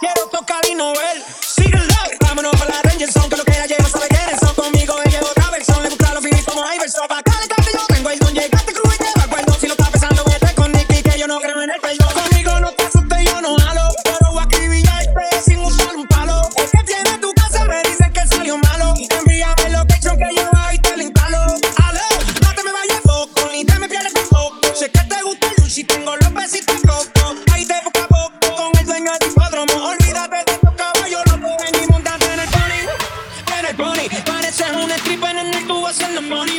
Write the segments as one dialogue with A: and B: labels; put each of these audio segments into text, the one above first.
A: Quiero tocar y no ver. Sigue el. Vámonos para la Ranger Zone. Que lo que ella lleva sabe quiénes son. Conmigo ella lleva otra versión. Le gusta los finis como Iverson. Pa' acá le yo tengo el don. Llegaste cruz y te va acuerdo. Si lo está pensando, vete con Nicky. Que yo no creo en el perdón. Conmigo no te asustes, yo no halo. Pero voy a sin usar un palo. Es que tiene tu casa, me dicen que salió malo. Envíame lo que yo ahí te lo instalo. Aló, no me vayas foco. Ni te me pierdas. Sé que te gusta el tengo los besitos. En el pony Pareces un stripper en el tubo haciendo money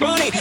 A: like money.